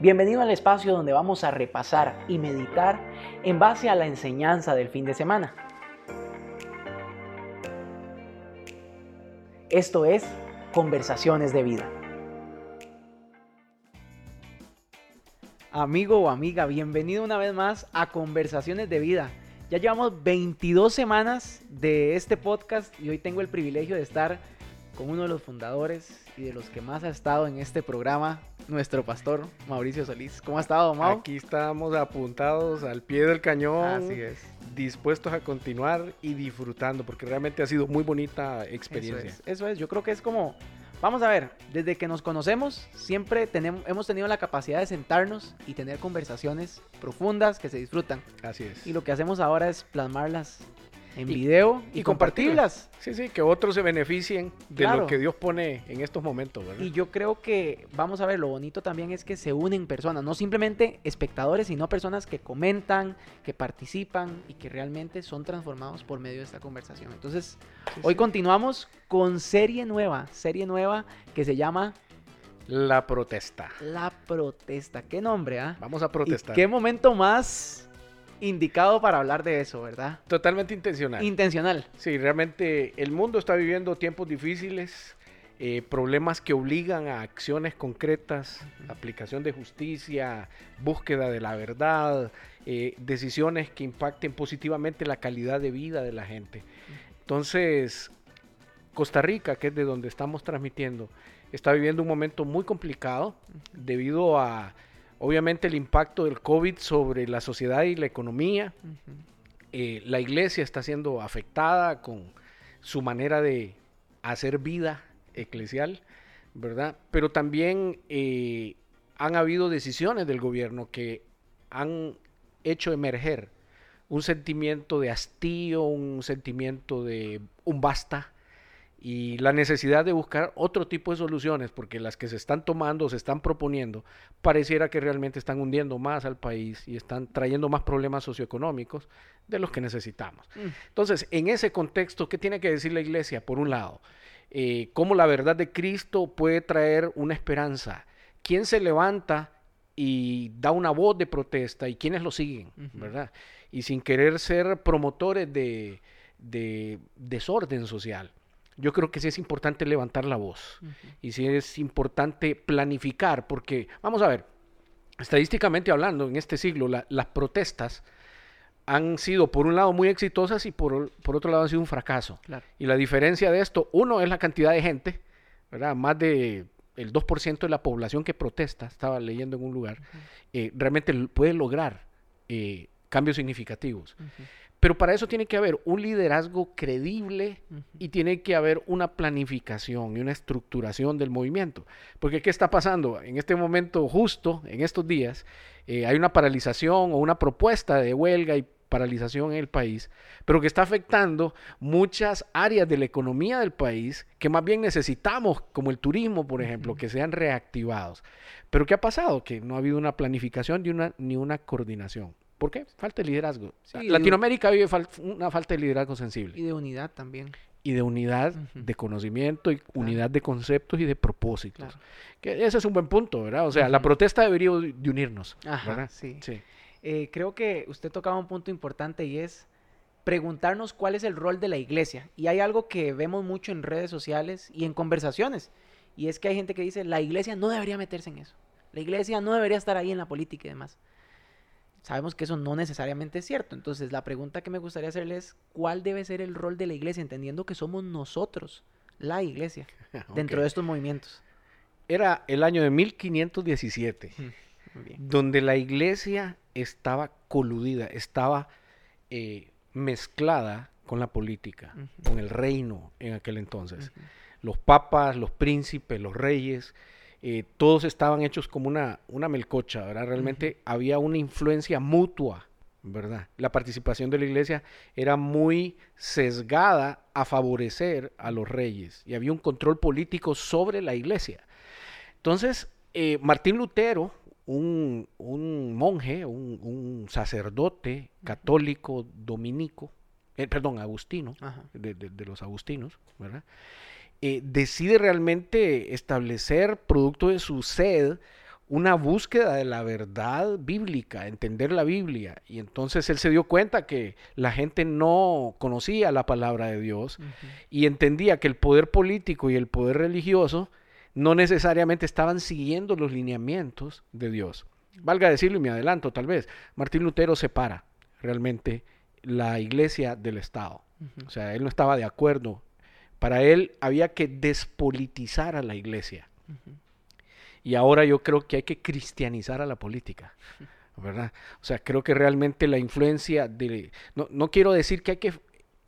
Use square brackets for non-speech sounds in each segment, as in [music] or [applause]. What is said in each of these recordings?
Bienvenido al espacio donde vamos a repasar y meditar en base a la enseñanza del fin de semana. Esto es Conversaciones de Vida. Amigo o amiga, bienvenido una vez más a Conversaciones de Vida. Ya llevamos 22 semanas de este podcast y hoy tengo el privilegio de estar con uno de los fundadores y de los que más ha estado en este programa, nuestro pastor Mauricio Solís. ¿Cómo ha estado, Mau? Aquí estamos apuntados al pie del cañón. Así es. Dispuestos a continuar y disfrutando, porque realmente ha sido muy bonita experiencia. Eso es, eso es. yo creo que es como, vamos a ver, desde que nos conocemos, siempre tenemos, hemos tenido la capacidad de sentarnos y tener conversaciones profundas que se disfrutan. Así es. Y lo que hacemos ahora es plasmarlas en video y, compartirlas. Sí, sí, que otros se beneficien de Claro. lo que Dios pone en estos momentos, ¿verdad? Y yo creo que, vamos a ver, lo bonito también es que se unen personas, no simplemente espectadores, sino personas que comentan, que participan y que realmente son transformados por medio de esta conversación. Entonces, Sí, hoy sí. continuamos con serie nueva, serie nueva que se llama La protesta. La Protesta. ¿Qué nombre, ah? Vamos a ¿Y protestar. qué momento más indicado para hablar de eso, verdad? Totalmente intencional. Intencional. Sí, realmente el mundo está viviendo tiempos difíciles, eh, problemas que obligan a acciones concretas, aplicación de justicia, búsqueda de la verdad, eh, decisiones que impacten positivamente la calidad de vida de la gente. Entonces, Costa Rica, que es de donde estamos transmitiendo, está viviendo un momento muy complicado debido a, obviamente, el impacto del COVID sobre la sociedad y la economía. Eh, la iglesia está siendo afectada con su manera de hacer vida eclesial, ¿verdad? Pero también eh, han habido decisiones del gobierno que han hecho emerger un sentimiento de hastío, un sentimiento de un basta y la necesidad de buscar otro tipo de soluciones, porque las que se están tomando, se están proponiendo, pareciera que realmente están hundiendo más al país y están trayendo más problemas socioeconómicos de los que necesitamos. Mm. Entonces, en ese contexto, ¿qué tiene que decir la iglesia? Por un lado, eh, cómo la verdad de Cristo puede traer una esperanza. ¿Quién se levanta y da una voz de protesta y quiénes lo siguen, verdad? Y sin querer ser promotores de, de desorden social. Yo creo que sí es importante levantar la voz y sí es importante planificar, porque, vamos a ver, estadísticamente hablando, en este siglo, la- las protestas han sido, por un lado, muy exitosas y por, por otro lado, han sido un fracaso. Claro. Y la diferencia de esto, uno es la cantidad de gente, ¿verdad? Más de el 2% de la población que protesta, estaba leyendo en un lugar, eh, realmente puede lograr eh, cambios significativos. Pero para eso tiene que haber un liderazgo creíble Ujú. y tiene que haber una planificación y una estructuración del movimiento. Porque ¿qué está pasando? En este momento, justo en estos días, eh, hay una paralización o una propuesta de huelga y paralización en el país, pero que está afectando muchas áreas de la economía del país que más bien necesitamos, como el turismo, por ejemplo, que sean reactivados. Pero ¿qué ha pasado? Que no ha habido una planificación ni una, ni una coordinación. ¿Por qué? Falta de liderazgo. Sí, de- Latinoamérica vive fal- una falta de liderazgo sensible Y de unidad también. y de unidad de conocimiento y unidad de conceptos y de propósitos. Claro. Que ese es un buen punto, ¿verdad? O sea, la protesta debería de unirnos, Ajá, ¿verdad? sí. Sí. Eh, creo que usted tocaba un punto importante y es preguntarnos cuál es el rol de la iglesia. Y hay algo que vemos mucho en redes sociales y en conversaciones. Y es que hay gente que dice, la iglesia no debería meterse en eso. La iglesia no debería estar ahí en la política y demás. Sabemos que eso no necesariamente es cierto. Entonces, la pregunta que me gustaría hacerle es, ¿cuál debe ser el rol de la iglesia? Entendiendo que somos nosotros, la iglesia, [laughs] dentro Ok. de estos movimientos. Era el año de 1517, Muy bien. donde la iglesia estaba coludida, estaba eh, mezclada con la política, con el reino en aquel entonces. Los papas, los príncipes, los reyes, eh, todos estaban hechos como una, una melcocha, ¿verdad? Realmente había una influencia mutua, ¿verdad? La participación de la iglesia era muy sesgada a favorecer a los reyes y había un control político sobre la iglesia. Entonces, eh, Martín Lutero, un, un monje, un, un sacerdote católico dominico, eh, perdón, agustino, de, de- de los agustinos, ¿verdad? Eh, decide realmente establecer, producto de su sed, una búsqueda de la verdad bíblica, entender la Biblia. Y entonces él se dio cuenta que la gente no conocía la palabra de Dios y entendía que el poder político y el poder religioso no necesariamente estaban siguiendo los lineamientos de Dios. Valga decirlo y me adelanto tal vez, Martín Lutero separa realmente la iglesia del Estado. O sea, él no estaba de acuerdo. Para él había que despolitizar a la iglesia. Y ahora yo creo que hay que cristianizar a la política. ¿verdad? O sea, creo que realmente la influencia de... No, no, quiero decir que hay que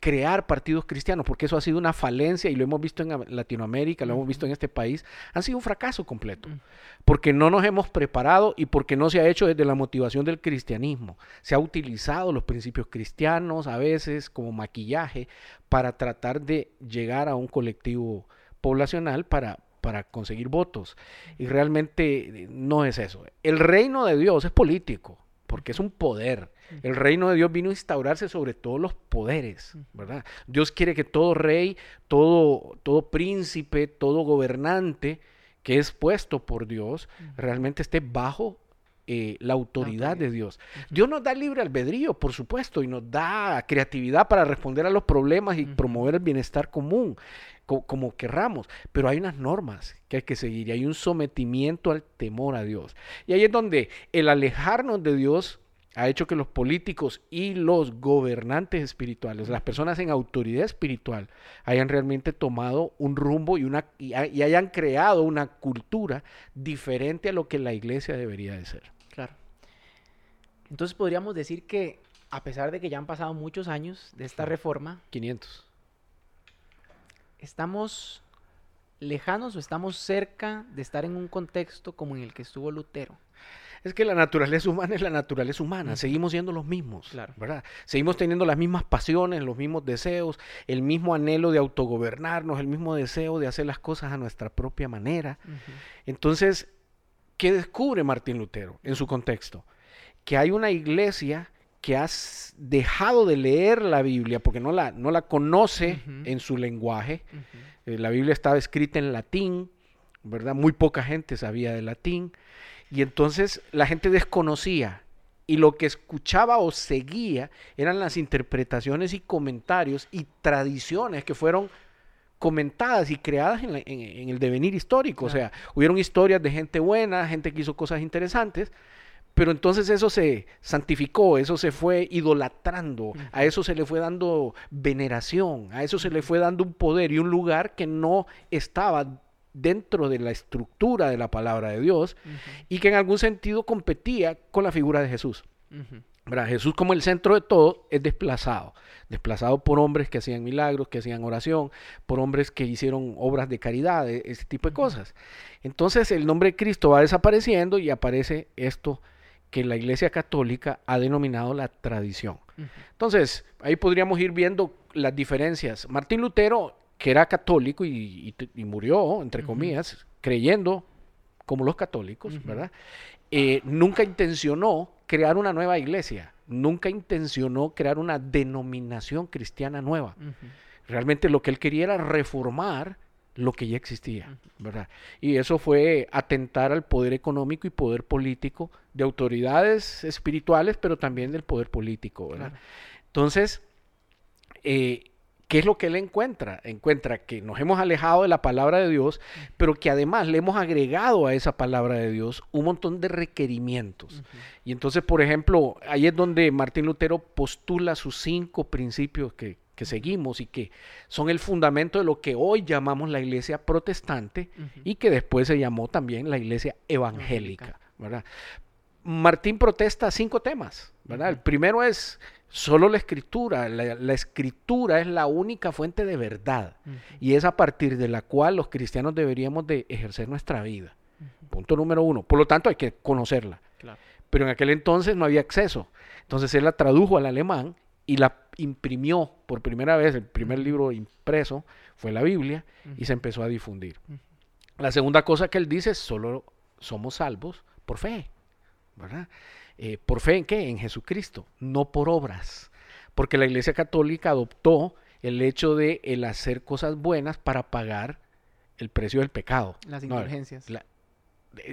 crear partidos cristianos, porque eso ha sido una falencia y lo hemos visto en Latinoamérica, lo hemos visto en este país, han sido un fracaso completo, porque no nos hemos preparado y porque no se ha hecho desde la motivación del cristianismo. Se ha utilizado los principios cristianos a veces como maquillaje para tratar de llegar a un colectivo poblacional para, para conseguir votos. Y realmente no es eso. El reino de Dios es político, porque es un poder. El reino de Dios vino a instaurarse sobre todos los poderes, ¿verdad? Dios quiere que todo rey, todo, todo príncipe, todo gobernante que es puesto por Dios, realmente esté bajo eh, la autoridad de Dios. Dios nos da libre albedrío, por supuesto, y nos da creatividad para responder a los problemas y promover el bienestar común como querramos, pero hay unas normas que hay que seguir y hay un sometimiento al temor a Dios. Y ahí es donde el alejarnos de Dios ha hecho que los políticos y los gobernantes espirituales, las personas en autoridad espiritual, hayan realmente tomado un rumbo y, una, y, hayan creado una cultura diferente a lo que la iglesia debería de ser. Claro. Entonces podríamos decir que a pesar de que ya han pasado muchos años de esta reforma, 500 ¿estamos lejanos o estamos cerca de estar en un contexto como en el que estuvo Lutero? Es que la naturaleza humana es la naturaleza humana, seguimos siendo los mismos, ¿verdad? Seguimos teniendo las mismas pasiones, los mismos deseos, el mismo anhelo de autogobernarnos, el mismo deseo de hacer las cosas a nuestra propia manera. Entonces, ¿qué descubre Martín Lutero en su contexto? Que hay una iglesia que has dejado de leer la Biblia porque no la, no la conoce en su lenguaje. Eh, la Biblia estaba escrita en latín, ¿verdad? Muy poca gente sabía de latín. Y entonces la gente desconocía y lo que escuchaba o seguía eran las interpretaciones y comentarios y tradiciones que fueron comentadas y creadas en, el devenir histórico. O sea, hubieron historias de gente buena, gente que hizo cosas interesantes, pero entonces eso se santificó, eso se fue idolatrando, a eso se le fue dando veneración, a eso se le fue dando un poder y un lugar que no estaba dentro de la estructura de la palabra de Dios y que en algún sentido competía con la figura de Jesús. Jesús como el centro de todo es desplazado, desplazado por hombres que hacían milagros, que hacían oración, por hombres que hicieron obras de caridad, e-, ese tipo de cosas. Entonces el nombre de Cristo va desapareciendo y aparece esto que la Iglesia Católica ha denominado la tradición. Entonces, ahí podríamos ir viendo las diferencias. Martín Lutero, que era católico y, murió, entre comillas, creyendo como los católicos, ¿verdad? Eh, nunca intencionó crear una nueva iglesia, nunca intencionó crear una denominación cristiana nueva. Realmente lo que él quería era reformar lo que ya existía, ¿verdad? Y eso fue atentar al poder económico y poder político de autoridades espirituales, pero también del poder político, ¿verdad? Entonces, eh, ¿qué es lo que él encuentra? Encuentra que nos hemos alejado de la palabra de Dios, pero que además le hemos agregado a esa palabra de Dios un montón de requerimientos. Y entonces, por ejemplo, ahí es donde Martín Lutero postula sus cinco principios que, que seguimos y que son el fundamento de lo que hoy llamamos la iglesia protestante y que después se llamó también la iglesia evangélica, ¿verdad? Martín protesta cinco temas, ¿verdad? El primero es solo la escritura. La, escritura es la única fuente de verdad y es a partir de la cual los cristianos deberíamos de ejercer nuestra vida. Punto número uno. Por lo tanto, hay que conocerla. Pero en aquel entonces no había acceso. Entonces él la tradujo al alemán y la imprimió por primera vez, el primer libro impreso fue la Biblia y se empezó a difundir. La segunda cosa que él dice es solo somos salvos por fe, ¿verdad? Eh, ¿Por fe en qué? En Jesucristo, no por obras. Porque la Iglesia Católica adoptó el hecho de el hacer cosas buenas para pagar el precio del pecado. Las indulgencias.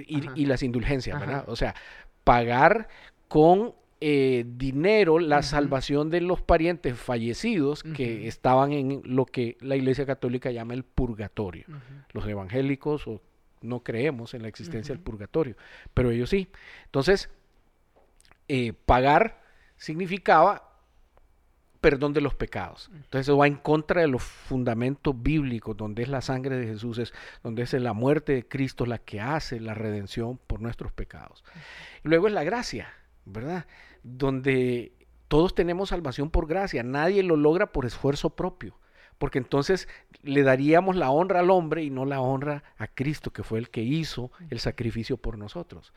y, las indulgencias, ¿verdad? O sea, pagar con eh, dinero la salvación de los parientes fallecidos que estaban en lo que la Iglesia Católica llama el purgatorio. Los evangélicos no creemos en la existencia del purgatorio, pero ellos sí. Entonces, eh, pagar significaba perdón de los pecados. Entonces eso va en contra de los fundamentos bíblicos, donde es la sangre de Jesús, es, donde es la muerte de Cristo la que hace la redención por nuestros pecados. luego es la gracia, ¿verdad? Donde todos tenemos salvación por gracia, nadie lo logra por esfuerzo propio, porque entonces le daríamos la honra al hombre y no la honra a Cristo, que fue el que hizo el sacrificio por nosotros.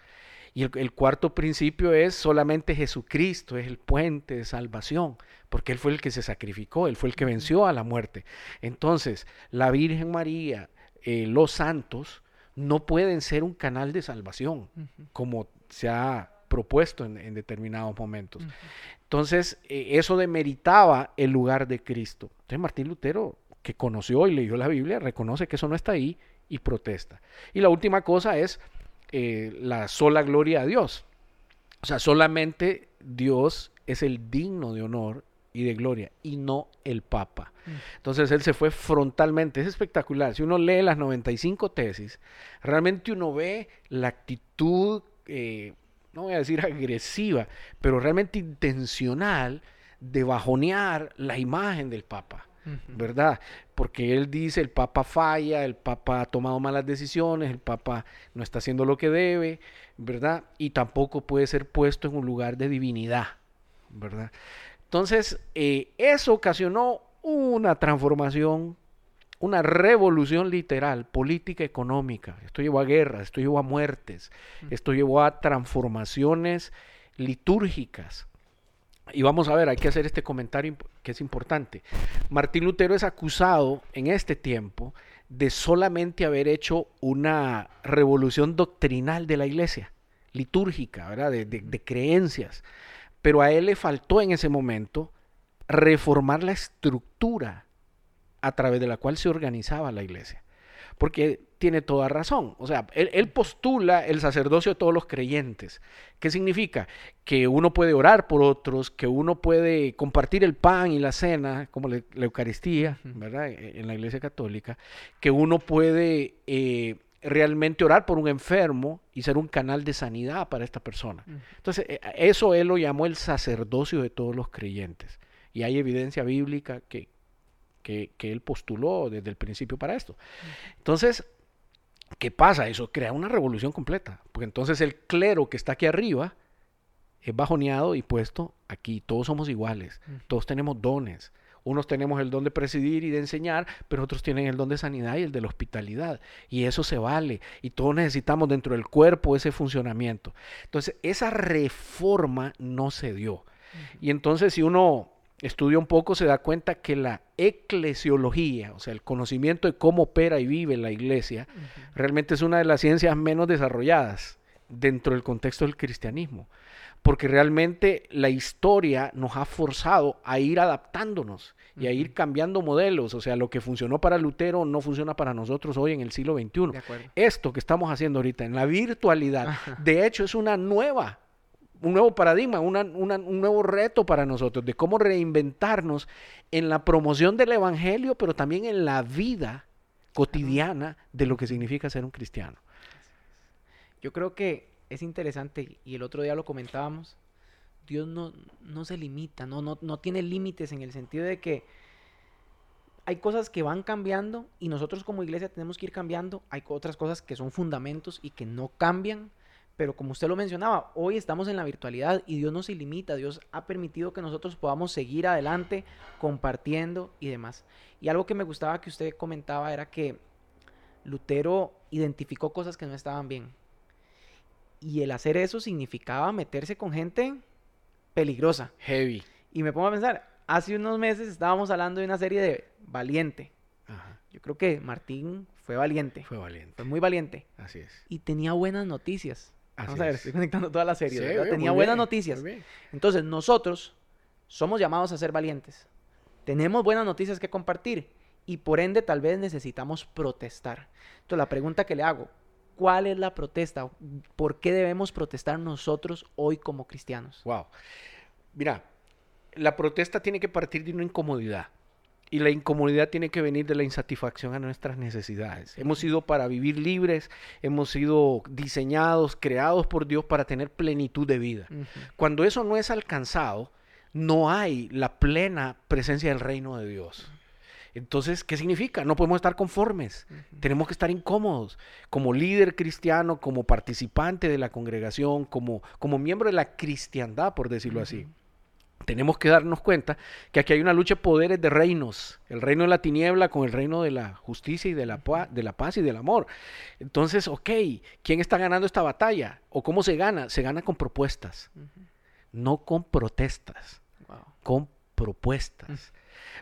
Y el, cuarto principio es solamente Jesucristo, es el puente de salvación, porque Él fue el que se sacrificó, Él fue el que venció a la muerte. Entonces, la Virgen María, eh, los santos, no pueden ser un canal de salvación, como se ha propuesto en, determinados momentos. Entonces, eh, eso demeritaba el lugar de Cristo. Entonces, Martín Lutero, que conoció y leyó la Biblia, reconoce que eso no está ahí y protesta. Y la última cosa es eh, la sola gloria a Dios. O sea, solamente Dios es el digno de honor y de gloria y no el Papa. Mm. Entonces él se fue frontalmente, es espectacular. Si uno lee las 95 tesis, realmente uno ve la actitud, eh, no voy a decir agresiva, pero realmente intencional de bajonear la imagen del Papa. ¿verdad? Porque él dice, el Papa falla, el Papa ha tomado malas decisiones, el Papa no está haciendo lo que debe, ¿verdad? Y tampoco puede ser puesto en un lugar de divinidad, ¿verdad? Entonces, eh, eso ocasionó una transformación, una revolución literal, política, económica. Esto llevó a guerras, esto llevó a muertes, esto llevó a transformaciones litúrgicas, y vamos a ver, hay que hacer este comentario que es importante. Martín Lutero es acusado en este tiempo de solamente haber hecho una revolución doctrinal de la iglesia, litúrgica, ¿verdad? De, de creencias. Pero a él le faltó en ese momento reformar la estructura a través de la cual se organizaba la iglesia. Porque tiene toda razón. O sea, él, postula el sacerdocio de todos los creyentes. ¿Qué significa? Que uno puede orar por otros, que uno puede compartir el pan y la cena, como la, Eucaristía, ¿verdad? E, en la Iglesia Católica, que uno puede eh, realmente orar por un enfermo y ser un canal de sanidad para esta persona. Entonces, e, eso él lo llamó el sacerdocio de todos los creyentes. Y hay evidencia bíblica que, que, que, él postuló desde el principio para esto. Entonces, ¿Qué pasa? Eso crea una revolución completa, porque entonces el clero que está aquí arriba es bajoneado y puesto aquí. Todos somos iguales, todos tenemos dones. Unos tenemos el don de presidir y de enseñar, pero otros tienen el don de sanidad y el de la hospitalidad. Y eso se vale. Y todos necesitamos dentro del cuerpo ese funcionamiento. Entonces, esa reforma no se dio. Y entonces, si uno estudia un poco, se da cuenta que la eclesiología, o sea, el conocimiento de cómo opera y vive la iglesia, realmente es una de las ciencias menos desarrolladas dentro del contexto del cristianismo, porque realmente la historia nos ha forzado a ir adaptándonos y a ir cambiando modelos, o sea, lo que funcionó para Lutero no funciona para nosotros hoy en el siglo XXI. Esto que estamos haciendo ahorita en la virtualidad, de hecho, es una nueva un nuevo paradigma, un nuevo reto para nosotros de cómo reinventarnos en la promoción del Evangelio, pero también en la vida cotidiana de lo que significa ser un cristiano. Yo creo que es interesante, y el otro día lo comentábamos, Dios no, no se limita, no, no, no tiene límites en el sentido de que hay cosas que van cambiando y nosotros como iglesia tenemos que ir cambiando, hay otras cosas que son fundamentos y que no cambian pero como usted lo mencionaba, hoy estamos en la virtualidad y Dios no se limita, Dios ha permitido que nosotros podamos seguir adelante compartiendo y demás. Y algo que me gustaba que usted comentaba era que Lutero identificó cosas que no estaban bien. Y el hacer eso significaba meterse con gente peligrosa. Heavy. Y me pongo a pensar, hace unos meses estábamos hablando de una serie de Valiente. Yo creo que Martín fue valiente. Fue valiente. Fue muy valiente. Así es. Y tenía buenas noticias. Vamos a ver, estoy conectando toda la serie. Tenía buenas noticias. Entonces, nosotros somos llamados a ser valientes. Tenemos buenas noticias que compartir y por ende tal vez necesitamos protestar. Entonces, la pregunta que le hago, ¿Cuál es la protesta? ¿Por qué debemos protestar nosotros hoy como cristianos? Wow. Mira, la protesta tiene que partir de una incomodidad. Y la incomodidad tiene que venir de la insatisfacción a nuestras necesidades. Hemos sido para vivir libres, hemos sido diseñados, creados por Dios para tener plenitud de vida. Cuando eso no es alcanzado, no hay la plena presencia del reino de Dios. Entonces, ¿qué significa? No podemos estar conformes, tenemos que estar incómodos. Como líder cristiano, como participante de la congregación, como, como miembro de la cristiandad, por decirlo así tenemos que darnos cuenta que aquí hay una lucha de poderes de reinos, el reino de la tiniebla con el reino de la justicia y de la, de la paz y del amor. Entonces, ok, ¿quién está ganando esta batalla? ¿O cómo se gana? Se gana con propuestas, no con protestas, con propuestas.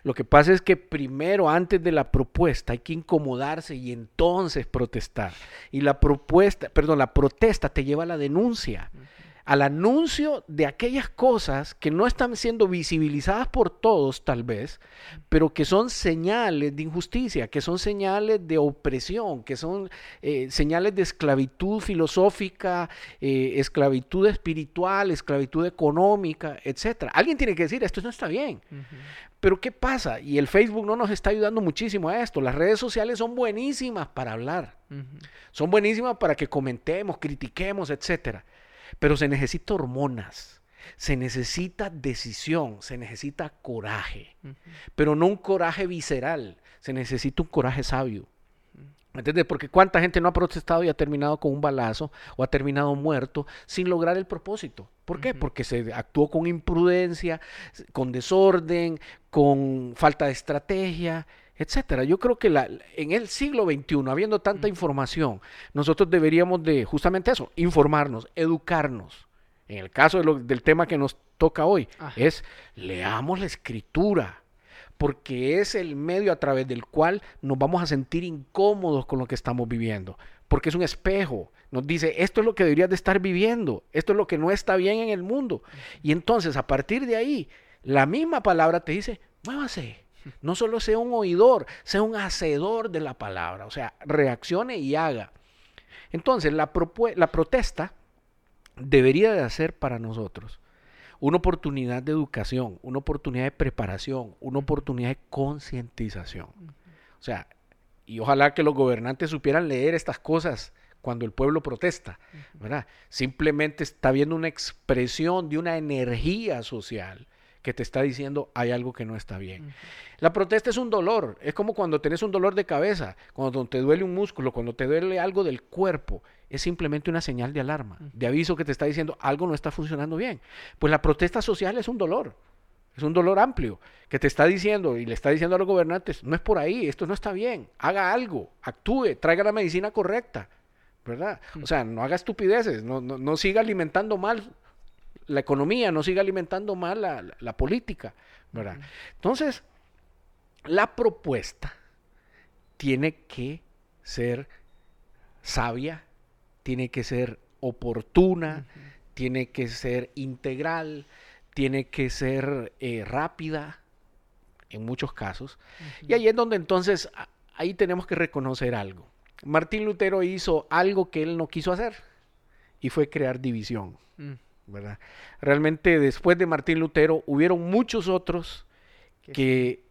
Lo que pasa es que primero, antes de la propuesta, hay que incomodarse y entonces protestar. Y la propuesta, perdón, la protesta te lleva a la denuncia al anuncio de aquellas cosas que no están siendo visibilizadas por todos tal vez, pero que son señales de injusticia, que son señales de opresión, que son eh, señales de esclavitud filosófica, eh, esclavitud espiritual, esclavitud económica, etc. Alguien tiene que decir, esto no está bien. Pero ¿qué pasa? Y el Facebook no nos está ayudando muchísimo a esto. Las redes sociales son buenísimas para hablar. Son buenísimas para que comentemos, critiquemos, etcétera. Pero se necesita hormonas, se necesita decisión, se necesita coraje. Pero no un coraje visceral, se necesita un coraje sabio. ¿Me entiendes? Porque cuánta gente no ha protestado y ha terminado con un balazo o ha terminado muerto sin lograr el propósito. ¿Por qué? Porque se actuó con imprudencia, con desorden, con falta de estrategia etcétera. Yo creo que la, en el siglo XXI, habiendo tanta información, nosotros deberíamos de justamente eso, informarnos, educarnos. En el caso del tema que nos toca hoy, es leamos la escritura, porque es el medio a través del cual nos vamos a sentir incómodos con lo que estamos viviendo, porque es un espejo. Nos dice, esto es lo que deberías de estar viviendo, esto es lo que no está bien en el mundo. Y entonces, a partir de ahí, la misma palabra te dice, muévase, no solo sea un oidor, sea un hacedor de la palabra, o sea, reaccione y haga. Entonces, la, la protesta debería de ser para nosotros una oportunidad de educación, una oportunidad de preparación, una oportunidad de concientización. O sea, y ojalá que los gobernantes supieran leer estas cosas cuando el pueblo protesta, ¿verdad? Simplemente está viendo una expresión de una energía social que te está diciendo hay algo que no está bien. La protesta es un dolor, es como cuando tenés un dolor de cabeza, cuando te duele un músculo, cuando te duele algo del cuerpo, es simplemente una señal de alarma, de aviso que te está diciendo algo no está funcionando bien. Pues la protesta social es un dolor, es un dolor amplio, que te está diciendo y le está diciendo a los gobernantes, no es por ahí, esto no está bien, haga algo, actúe, traiga la medicina correcta, ¿verdad? O sea, no haga estupideces, no, no, no siga alimentando mal la economía, no siga alimentando mal la, política, ¿verdad? Entonces, la propuesta tiene que ser sabia, tiene que ser oportuna, tiene que ser integral, tiene que ser eh, rápida en muchos casos. Y ahí es donde entonces, ahí tenemos que reconocer algo. Martín Lutero hizo algo que él no quiso hacer y fue crear división. Mm. Realmente después de Martín Lutero hubieron muchos otros que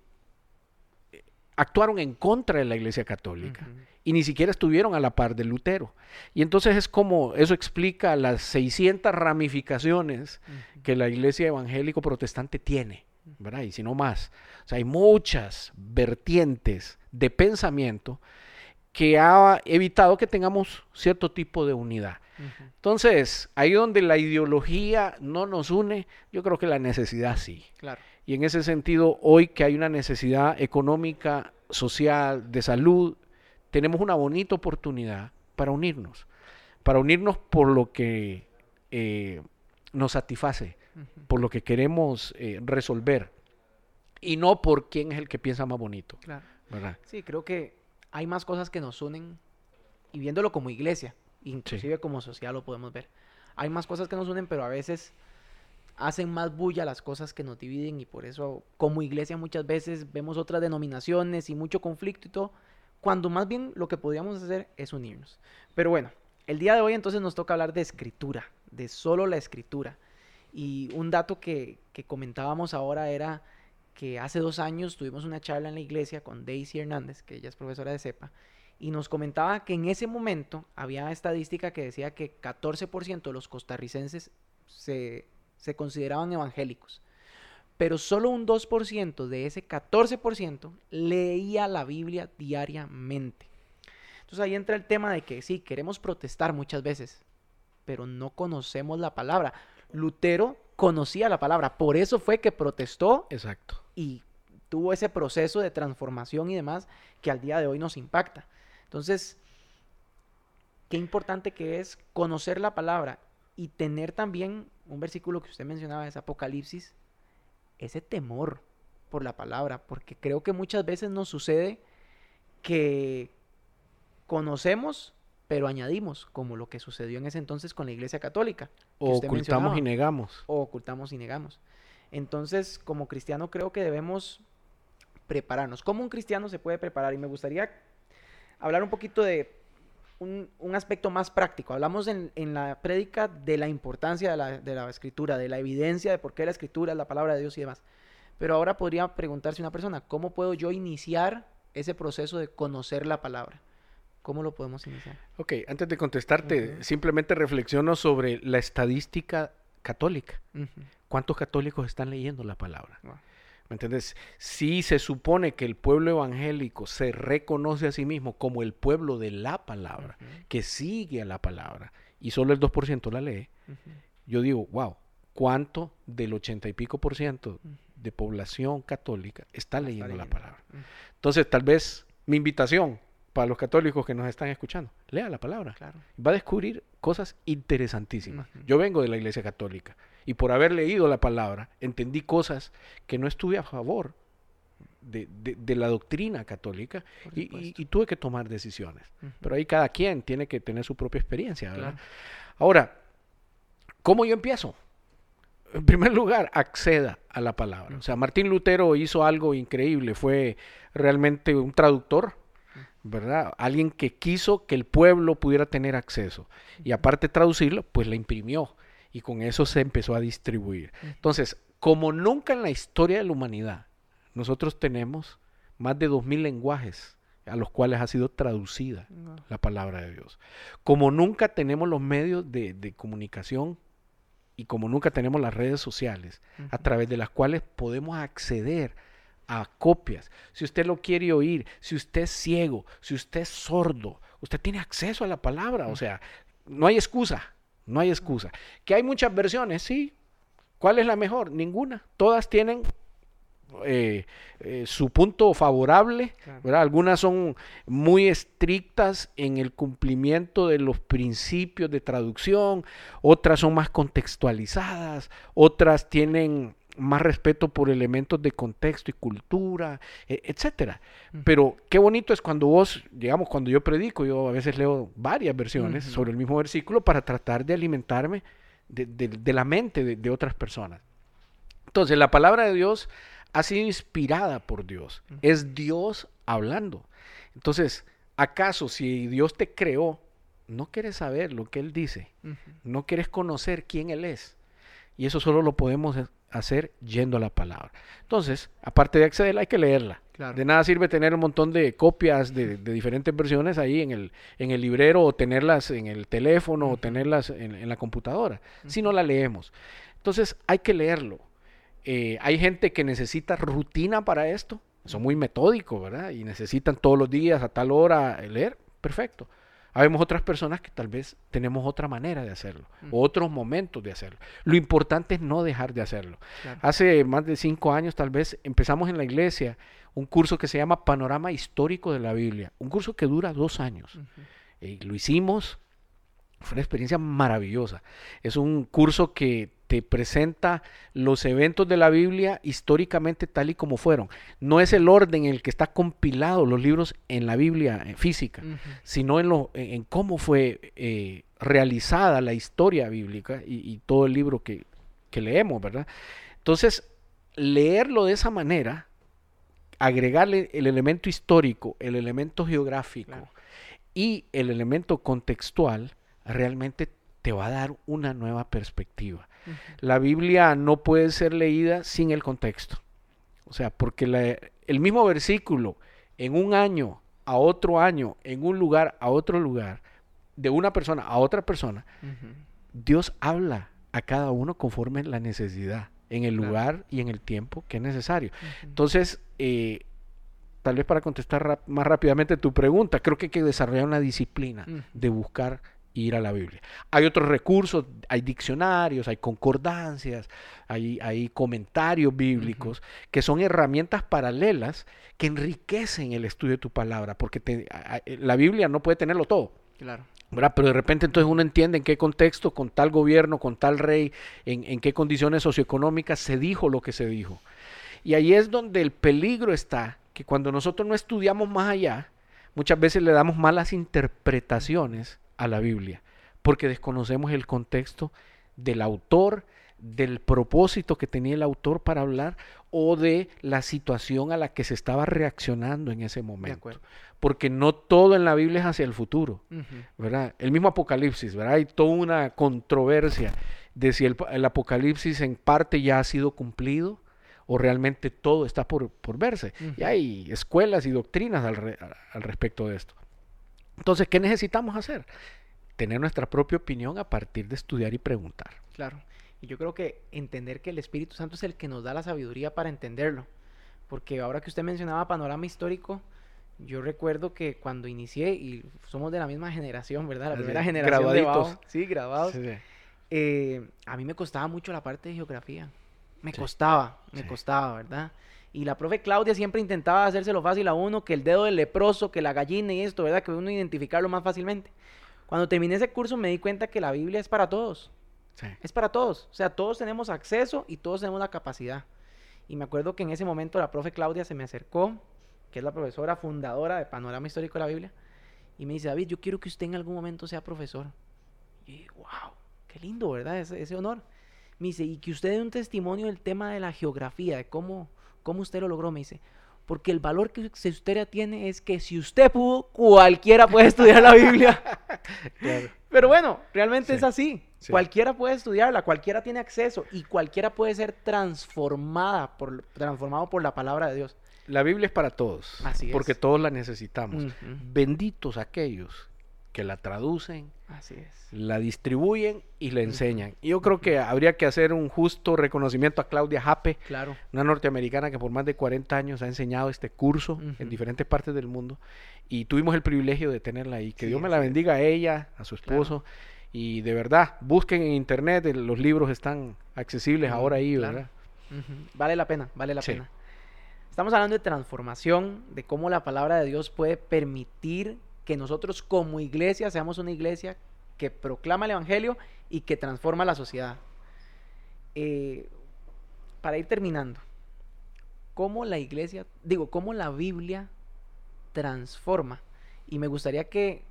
actuaron en contra de la Iglesia Católica y ni siquiera estuvieron a la par de Lutero. Y entonces es como, eso explica las 600 ramificaciones que la Iglesia evangélico protestante tiene, ¿verdad? Y si no más. O sea, hay muchas vertientes de pensamiento que ha evitado que tengamos cierto tipo de unidad. Entonces, ahí donde la ideología no nos une, yo creo que la necesidad sí. Claro. Y en ese sentido, hoy que hay una necesidad económica, social, de salud, tenemos una bonita oportunidad para unirnos. Para unirnos por lo que eh, nos satisface, por lo que queremos eh, resolver. Y no por quién es el que piensa más bonito. Claro. Sí, creo que hay más cosas que nos unen y viéndolo como iglesia, inclusive como social lo podemos ver. Hay más cosas que nos unen, pero a veces hacen más bulla las cosas que nos dividen y por eso como iglesia muchas veces vemos otras denominaciones y mucho conflicto y todo, cuando más bien lo que podríamos hacer es unirnos. Pero bueno, el día de hoy entonces nos toca hablar de escritura, de solo la escritura. Y un dato que, que comentábamos ahora era que hace dos años tuvimos una charla en la iglesia con Daisy Hernández, que ella es profesora de CEPA, y nos comentaba que en ese momento había estadística que decía que 14% de los costarricenses se, se consideraban evangélicos pero solo un 2% de ese 14% leía la Biblia diariamente. Entonces ahí entra el tema de que sí, queremos protestar muchas veces, pero no conocemos la palabra. Lutero conocía la palabra, por eso fue que protestó. Exacto. Y tuvo ese proceso de transformación y demás que al día de hoy nos impacta. Entonces, qué importante que es conocer la palabra y tener también un versículo que usted mencionaba, es Apocalipsis ese temor por la palabra, porque creo que muchas veces nos sucede que conocemos, pero añadimos, como lo que sucedió en ese entonces con la Iglesia Católica. O ocultamos y negamos. O ocultamos y negamos. Entonces, como cristiano creo que debemos prepararnos. ¿Cómo un cristiano se puede preparar? Y me gustaría hablar un poquito de un, aspecto más práctico. Hablamos en, la prédica de la importancia de la, de la, escritura, de la evidencia de por qué la escritura es la palabra de Dios y demás. Pero ahora podría preguntarse una persona, ¿cómo puedo yo iniciar ese proceso de conocer la palabra? ¿Cómo lo podemos iniciar? Ok, antes de contestarte, simplemente reflexiono sobre la estadística católica. ¿Cuántos católicos están leyendo la palabra? ¿Me entiendes? Si se supone que el pueblo evangélico se reconoce a sí mismo como el pueblo de la palabra, que sigue a la palabra, y solo el 2% la lee, yo digo, wow, ¿cuánto del 80 y pico por ciento de población católica está leyendo, la palabra? Entonces, tal vez mi invitación para los católicos que nos están escuchando, lea la palabra. Va a descubrir cosas interesantísimas. Yo vengo de la iglesia católica. Y por haber leído la palabra, entendí cosas que no estuve a favor de, la doctrina católica y, tuve que tomar decisiones. Pero ahí cada quien tiene que tener su propia experiencia. Ahora, ¿cómo yo empiezo? En primer lugar, acceda a la palabra. O sea, Martín Lutero hizo algo increíble, fue realmente un traductor, ¿verdad? Alguien que quiso que el pueblo pudiera tener acceso. Y aparte de traducirlo, pues la imprimió y con eso se empezó a distribuir. Entonces, como nunca en la historia de la humanidad, nosotros tenemos más de 2.000 lenguajes a los cuales ha sido traducida la palabra de Dios. Como nunca tenemos los medios de, comunicación y como nunca tenemos las redes sociales a través de las cuales podemos acceder a copias. Si usted lo quiere oír, si usted es ciego, si usted es sordo, usted tiene acceso a la palabra. O sea, no hay excusa. No hay excusa. Que hay muchas versiones, sí. ¿Cuál es la mejor? Ninguna. Todas tienen eh, eh, su punto favorable, Algunas son muy estrictas en el cumplimiento de los principios de traducción, otras son más contextualizadas, otras tienen más respeto por elementos de contexto y cultura, e, etcétera. Pero qué bonito es cuando vos, digamos, cuando yo predico, yo a veces leo varias versiones sobre el mismo versículo para tratar de alimentarme de, la mente de, otras personas. Entonces, la palabra de Dios ha sido inspirada por Dios. Es Dios hablando. Entonces, ¿acaso si Dios te creó, no quieres saber lo que Él dice? ¿No quieres conocer quién Él es? Y eso solo lo podemos hacer yendo a la palabra. Entonces, aparte de acceder, hay que leerla. De nada sirve tener un montón de copias de, diferentes versiones ahí en el, en el librero o tenerlas en el teléfono o tenerlas en, la computadora, si no la leemos. Entonces, hay que leerlo. Eh, hay gente que necesita rutina para esto, son muy metódicos, ¿verdad? Y necesitan todos los días a tal hora leer, perfecto. Habemos otras personas que tal vez tenemos otra manera de hacerlo, otros momentos de hacerlo. Lo importante es no dejar de hacerlo. Hace más de cinco años tal vez empezamos en la iglesia un curso que se llama Panorama Histórico de la Biblia, un curso que dura dos años. y lo hicimos, fue una experiencia maravillosa. Es un curso que te presenta los eventos de la Biblia históricamente tal y como fueron. No es el orden en el que está compilado los libros en la Biblia eh, física, sino en, lo, en, cómo fue eh, realizada la historia bíblica y, todo el libro que, que, leemos, ¿verdad? Entonces, leerlo de esa manera agregarle el elemento histórico, el elemento geográfico Claro. y el elemento contextual, realmente te va a dar una nueva perspectiva. La Biblia no puede ser leída sin el contexto. O sea, porque la- el mismo versículo en un año a otro año, en un lugar a otro lugar, de una persona a otra persona. Dios habla a cada uno conforme la necesidad, en el Claro. lugar y en el tiempo que es necesario. Entonces, eh, tal vez para contestar más rápidamente tu pregunta, creo que hay que desarrollar una disciplina de buscar ir a la Biblia. Hay otros recursos, hay diccionarios, hay concordancias, hay, hay comentarios bíblicos, que son herramientas paralelas que enriquecen el estudio de tu palabra, porque te- a- la Biblia no puede tenerlo todo. Claro. ¿verdad? Pero de repente entonces uno entiende en qué contexto, con tal gobierno, con tal rey, en, en qué condiciones socioeconómicas se dijo lo que se dijo. Y ahí es donde el peligro está, que cuando nosotros no estudiamos más allá, muchas veces le damos malas interpretaciones a la Biblia, porque desconocemos el contexto del autor, del propósito que tenía el autor para hablar o de la situación a la que se estaba reaccionando en ese momento. Porque no todo en la Biblia es hacia el futuro. ¿verdad? El mismo Apocalipsis, ¿verdad? Hay toda una controversia de si el, el Apocalipsis en parte ya ha sido cumplido o realmente todo está por, por verse. Y hay escuelas y doctrinas al, re- al respecto de esto. Entonces, ¿qué necesitamos hacer? Tener nuestra propia opinión a partir de estudiar y preguntar. Claro. Y yo creo que entender que el Espíritu Santo es el que nos da la sabiduría para entenderlo. Porque ahora que usted mencionaba panorama histórico, yo recuerdo que cuando inicié, y somos de la misma generación, ¿verdad? La primera generación de graduaditos. Bao. Sí, grabados. Sí, sí. Eh, a mí me costaba mucho la parte de geografía. Me costaba, me costaba, ¿verdad? Y la profe Claudia siempre intentaba hacérselo fácil a uno, que el dedo del leproso, que la gallina y esto, ¿verdad? Que uno identificarlo más fácilmente. Cuando terminé ese curso me di cuenta que la Biblia es para todos. Sí. Es para todos. O sea, todos tenemos acceso y todos tenemos la capacidad. Y me acuerdo que en ese momento la profe Claudia se me acercó, que es la profesora fundadora de Panorama Histórico de la Biblia, y me dice, David, yo quiero que usted en algún momento sea profesor. Y dije, wow, qué lindo, ¿verdad? Ese, ese honor. Me dice, y que usted dé un testimonio del tema de la geografía, de cómo, cómo usted lo logró, me dice. Porque el valor que usted tiene es que si usted pudo, cualquiera puede estudiar la Biblia. [laughs] Claro. Pero bueno, realmente Sí, es así. sí. Cualquiera puede estudiarla, cualquiera tiene acceso y cualquiera puede ser transformada por, transformado por la palabra de Dios. La Biblia es para todos, Así porque es. todos la necesitamos. Benditos aquellos que la traducen, Así es. la distribuyen y la enseñan. Y yo creo que habría que hacer un justo reconocimiento a Claudia Jape, Claro. una norteamericana que por más de 40 años ha enseñado este curso en diferentes partes del mundo y tuvimos el privilegio de tenerla ahí. Que Sí, Dios me la bendiga a ella, a su Claro. esposo y de verdad, busquen en internet, el- los libros están accesibles ahora ahí, claro. ¿verdad? Vale la pena, vale la Sí. pena. Estamos hablando de transformación, de cómo la palabra de Dios puede permitir que nosotros como iglesia seamos una iglesia que proclama el Evangelio y que transforma la sociedad. Eh, para ir terminando, ¿cómo la iglesia, digo, cómo la Biblia transforma? Y me gustaría que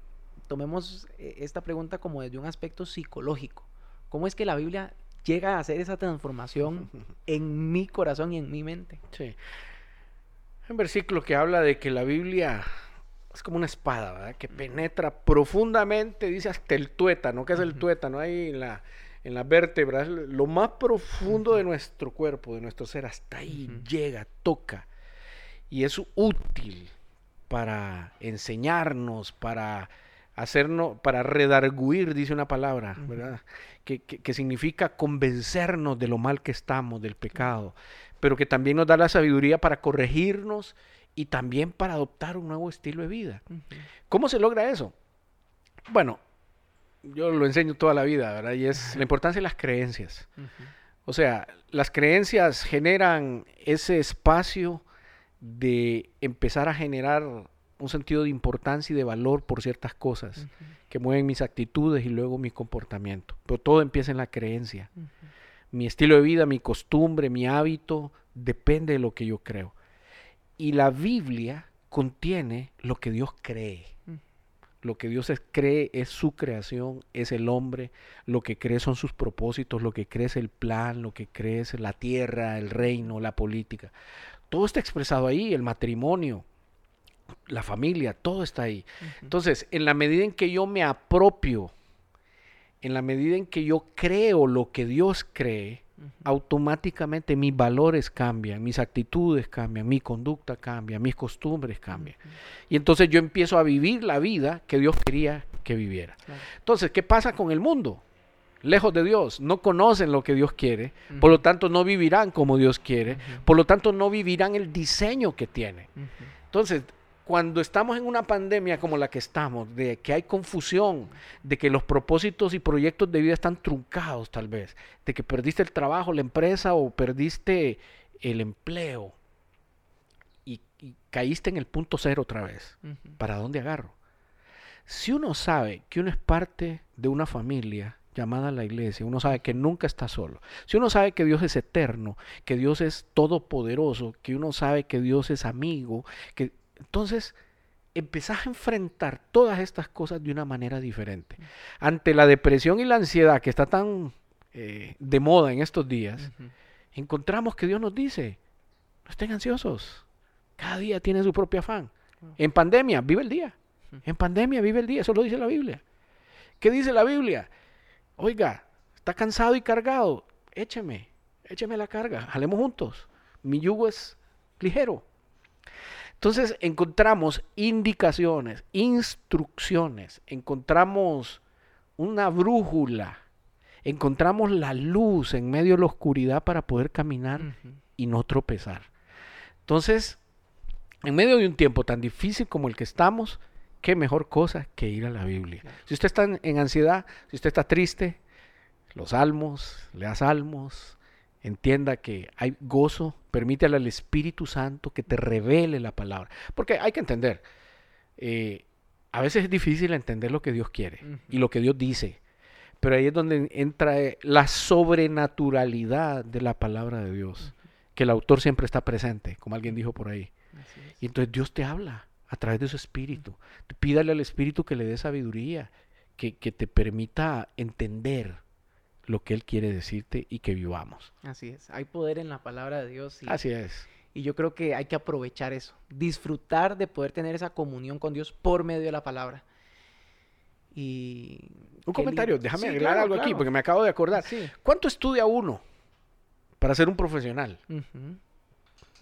tomemos eh, esta pregunta como desde un aspecto psicológico. ¿Cómo es que la Biblia llega a hacer esa transformación [laughs] en mi corazón y en mi mente? Sí. Un versículo que habla de que la Biblia es como una espada, ¿verdad? Que penetra profundamente, dice hasta el tuétano. ¿Qué es el tuétano? Ahí en la, en las vértebras, lo más profundo de nuestro cuerpo, de nuestro ser, hasta ahí llega, toca. Y es útil para enseñarnos, para hacernos, para redarguir, dice una palabra. ¿verdad? Que, que- que significa convencernos de lo mal que estamos, del pecado, pero que también nos da la sabiduría para corregirnos y también para adoptar un nuevo estilo de vida. ¿Cómo se logra eso? Bueno, yo lo enseño toda la vida, ¿verdad? Y es la importancia de las creencias. O sea, las creencias generan ese espacio de empezar a generar un sentido de importancia y de valor por ciertas cosas que mueven mis actitudes y luego mi comportamiento. Pero todo empieza en la creencia. Mi estilo de vida, mi costumbre, mi hábito, depende de lo que yo creo. Y la Biblia contiene lo que Dios cree. Mm. Lo que Dios es- cree es su creación, es el hombre, lo que cree son sus propósitos, lo que cree es el plan, lo que cree es la tierra, el reino, la política. Todo está expresado ahí, el matrimonio, la familia, todo está ahí. Entonces, en la medida en que yo me apropio, en la medida en que yo creo lo que Dios cree, Automáticamente mis valores cambian, mis actitudes cambian, mi conducta cambia, mis costumbres cambian. Y entonces yo empiezo a vivir la vida que Dios quería que viviera. Claro. Entonces, ¿qué pasa con el mundo? Lejos de Dios, no conocen lo que Dios quiere, por lo tanto no vivirán como Dios quiere, por lo tanto no vivirán el diseño que tiene. Entonces, cuando estamos en una pandemia como la que estamos, de que hay confusión, de que los propósitos y proyectos de vida están truncados tal vez, de que perdiste el trabajo, la empresa o perdiste el empleo y, y caíste en el punto cero otra vez. ¿para dónde agarro? Si uno sabe que uno es parte de una familia llamada la iglesia, uno sabe que nunca está solo. Si uno sabe que Dios es eterno, que Dios es todopoderoso, que uno sabe que Dios es amigo, que entonces empezás a enfrentar todas estas cosas de una manera diferente. Ante la depresión y la ansiedad que está tan eh, de moda en estos días, encontramos que Dios nos dice, no estén ansiosos, cada día tiene su propio afán. En pandemia, vive el día. En pandemia, vive el día, eso lo dice la Biblia. ¿Qué dice la Biblia? Oiga, está cansado y cargado, écheme, écheme la carga, jalemos juntos. Mi yugo es ligero. Entonces encontramos indicaciones, instrucciones, encontramos una brújula, encontramos la luz en medio de la oscuridad para poder caminar y no tropezar. Entonces, en medio de un tiempo tan difícil como el que estamos, qué mejor cosa que ir a la Biblia. Si usted está en, en ansiedad, si usted está triste, los salmos, lea salmos, entienda que hay gozo, permítale al Espíritu Santo que te revele la palabra. Porque hay que entender, eh, a veces es difícil entender lo que Dios quiere y lo que Dios dice. Pero ahí es donde entra eh, la sobrenaturalidad de la palabra de Dios, que el autor siempre está presente, como alguien dijo por ahí. Y entonces Dios te habla a través de su espíritu. Pídale al espíritu que le dé sabiduría, que, que te permita entender lo que Él quiere decirte y que vivamos. Así es. Hay poder en la palabra de Dios. Y, Así es. y yo creo que hay que aprovechar eso. Disfrutar de poder tener esa comunión con Dios por medio de la palabra. Y. Un comentario, lindo. déjame Sí, agregar claro, algo aquí, porque me acabo de acordar. Sí. ¿Cuánto estudia uno para ser un profesional?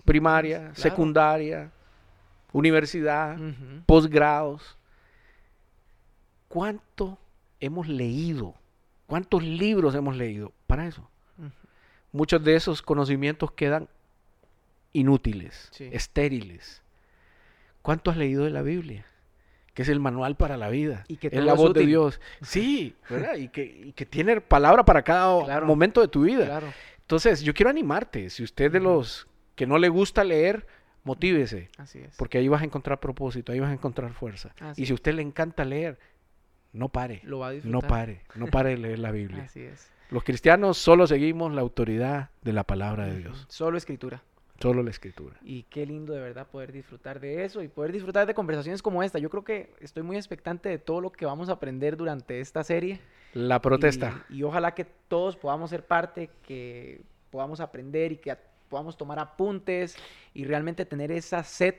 Primaria, Claro. secundaria, universidad, posgrados. ¿Cuánto hemos leído? ¿Cuántos libros hemos leído para eso? Muchos de esos conocimientos quedan inútiles, Sí. estériles. ¿Cuánto has leído de la Biblia? Que es el manual para la vida. Y que es la voz de. Dios. [laughs] Sí, ¿verdad? Y que, y que tiene palabra para cada Claro. momento de tu vida. Claro. Entonces, yo quiero animarte. Si usted de los que no le gusta leer, motívese. Así es. Porque ahí vas a encontrar propósito, ahí vas a encontrar fuerza. Así y si a usted le encanta leer, no pare. Lo va a No pare, no pare de leer la Biblia. [laughs] Así es. Los cristianos solo seguimos la autoridad de la palabra de. Dios, Solo escritura. solo la escritura. Y qué lindo de verdad poder disfrutar de eso y poder disfrutar de conversaciones como esta. Yo creo que estoy muy expectante de todo lo que vamos a aprender durante esta serie. La protesta. Y, y ojalá que todos podamos ser parte, que podamos aprender y que podamos tomar apuntes y realmente tener esa sed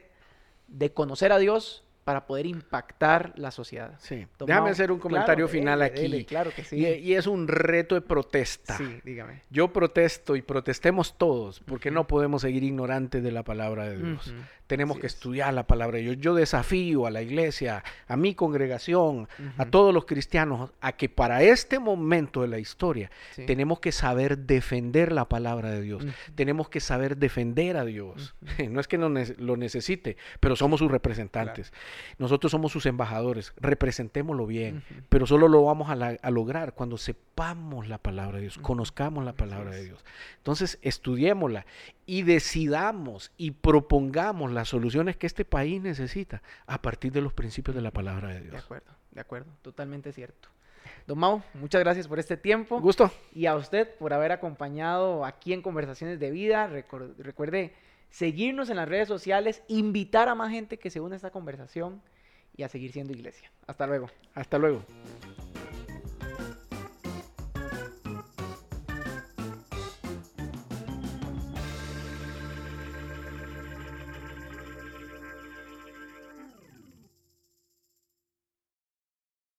de conocer a Dios para poder impactar la sociedad. Sí. Déjame hacer un comentario Claro, final dele, aquí. dele, claro que sí. Y, y es un reto de protesta. Sí, dígame. Yo protesto y protestemos todos, porque no podemos seguir ignorantes de la palabra de Dios. Tenemos así que es. estudiar la palabra de Dios. Yo desafío a la iglesia, a mi congregación, a todos los cristianos, a que para este momento de la historia sí. tenemos que saber defender la palabra de Dios. Tenemos que saber defender a Dios. [laughs] No es que no ne- lo necesite, pero somos sus representantes. Nosotros somos sus embajadores. Representémoslo bien. Pero solo lo vamos a, la- a lograr cuando sepamos la palabra de Dios, conozcamos la palabra de. Dios. Entonces, estudiémosla y decidamos y propongamos las soluciones que este país necesita a partir de los principios de la palabra de De Dios. acuerdo, de acuerdo, totalmente cierto. Don Mau, muchas gracias por este tiempo. ¿Gusto? Y a usted por haber acompañado aquí en Conversaciones de Vida. Recuerde seguirnos en las redes sociales, invitar a más gente que se une a esta conversación y a seguir siendo iglesia. Hasta luego. Hasta luego.